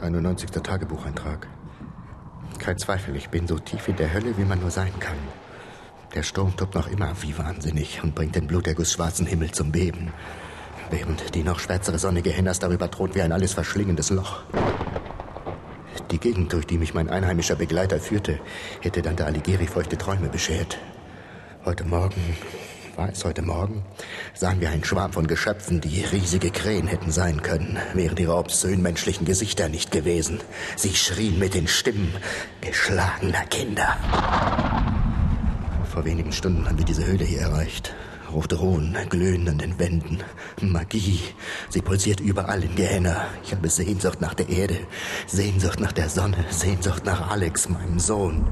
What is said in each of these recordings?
91. Tagebucheintrag. Kein Zweifel, ich bin so tief in der Hölle, wie man nur sein kann. Der Sturm tobt noch immer wie wahnsinnig und bringt den Bluterguss schwarzen Himmel zum Beben. Während die noch schwärzere Sonne Gehennas darüber thront wie ein alles verschlingendes Loch. Die Gegend, durch die mich mein einheimischer Begleiter führte, hätte Dante Alighieri feuchte Träume beschert. Heute Morgen war es heute Morgen, sahen wir einen Schwarm von Geschöpfen, die riesige Krähen hätten sein können, wären ihre obszön menschlichen Gesichter nicht gewesen. Sie schrien mit den Stimmen geschlagener Kinder. Vor wenigen Stunden haben wir diese Höhle hier erreicht. Rote Ruhen glühen an den Wänden. Magie. Sie pulsiert überall in Gehenna. Ich habe Sehnsucht nach der Erde, Sehnsucht nach der Sonne, Sehnsucht nach Alex, meinem Sohn.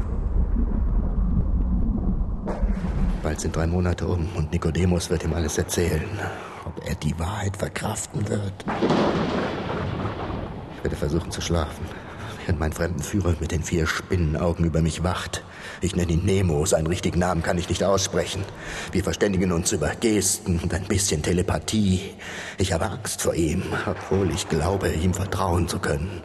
Bald sind drei Monate um und Nikodemus wird ihm alles erzählen. Ob er die Wahrheit verkraften wird. Ich werde versuchen zu schlafen, während mein Fremdenführer mit den vier Spinnenaugen über mich wacht. Ich nenne ihn Nemo, seinen richtigen Namen kann ich nicht aussprechen. Wir verständigen uns über Gesten und ein bisschen Telepathie. Ich habe Angst vor ihm, obwohl ich glaube, ihm vertrauen zu können.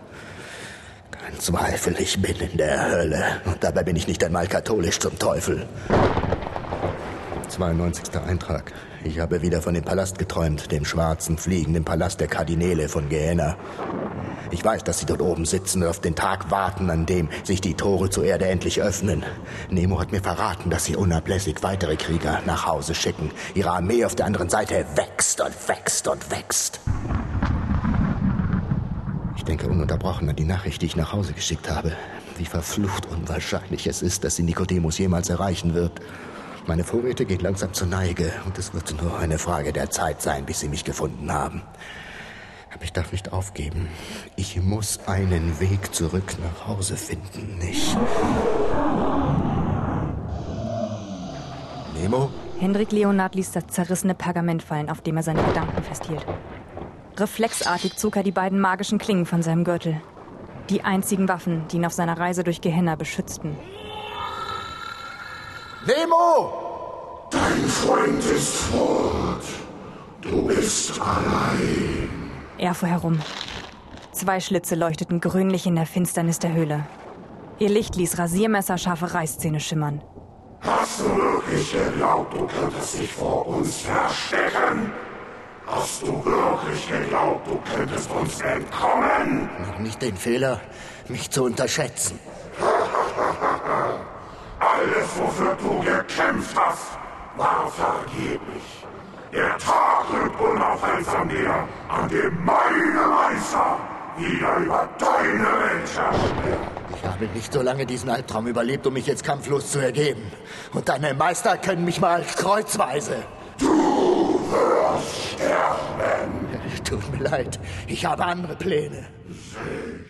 Kein Zweifel, ich bin in der Hölle. Und dabei bin ich nicht einmal katholisch zum Teufel. 92. Eintrag. Ich habe wieder von dem Palast geträumt, dem schwarzen, fliegenden Palast der Kardinäle von Gehenna. Ich weiß, dass sie dort oben sitzen und auf den Tag warten, an dem sich die Tore zur Erde endlich öffnen. Nemo hat mir verraten, dass sie unablässig weitere Krieger nach Hause schicken. Ihre Armee auf der anderen Seite wächst und wächst und wächst. Ich denke ununterbrochen an die Nachricht, die ich nach Hause geschickt habe. Wie verflucht unwahrscheinlich es ist, dass sie Nikodemus jemals erreichen wird. Meine Vorräte gehen langsam zur Neige und es wird nur eine Frage der Zeit sein, bis sie mich gefunden haben. Aber ich darf nicht aufgeben. Ich muss einen Weg zurück nach Hause finden. Ich. Nemo? Hendrik Leonard ließ das zerrissene Pergament fallen, auf dem er seine Gedanken festhielt. Reflexartig zog er die beiden magischen Klingen von seinem Gürtel. Die einzigen Waffen, die ihn auf seiner Reise durch Gehenna beschützten. Nemo! Dein Freund ist fort. Du bist allein. Er fuhr herum. Zwei Schlitze leuchteten grünlich in der Finsternis der Höhle. Ihr Licht ließ rasiermesserscharfe Reißzähne schimmern. Hast du wirklich geglaubt, du könntest dich vor uns verstecken? Hast du wirklich geglaubt, du könntest uns entkommen? Mach nicht den Fehler, mich zu unterschätzen. Alles, wofür du gekämpft hast, war vergeblich. Der Tag rückt unaufhaltsam näher, an dem meine Meister wieder über deine Welt herrschen Ich habe nicht so lange diesen Albtraum überlebt, um mich jetzt kampflos zu ergeben. Und deine Meister können mich mal kreuzweise. Du wirst sterben. Tut mir leid, ich habe andere Pläne. Ich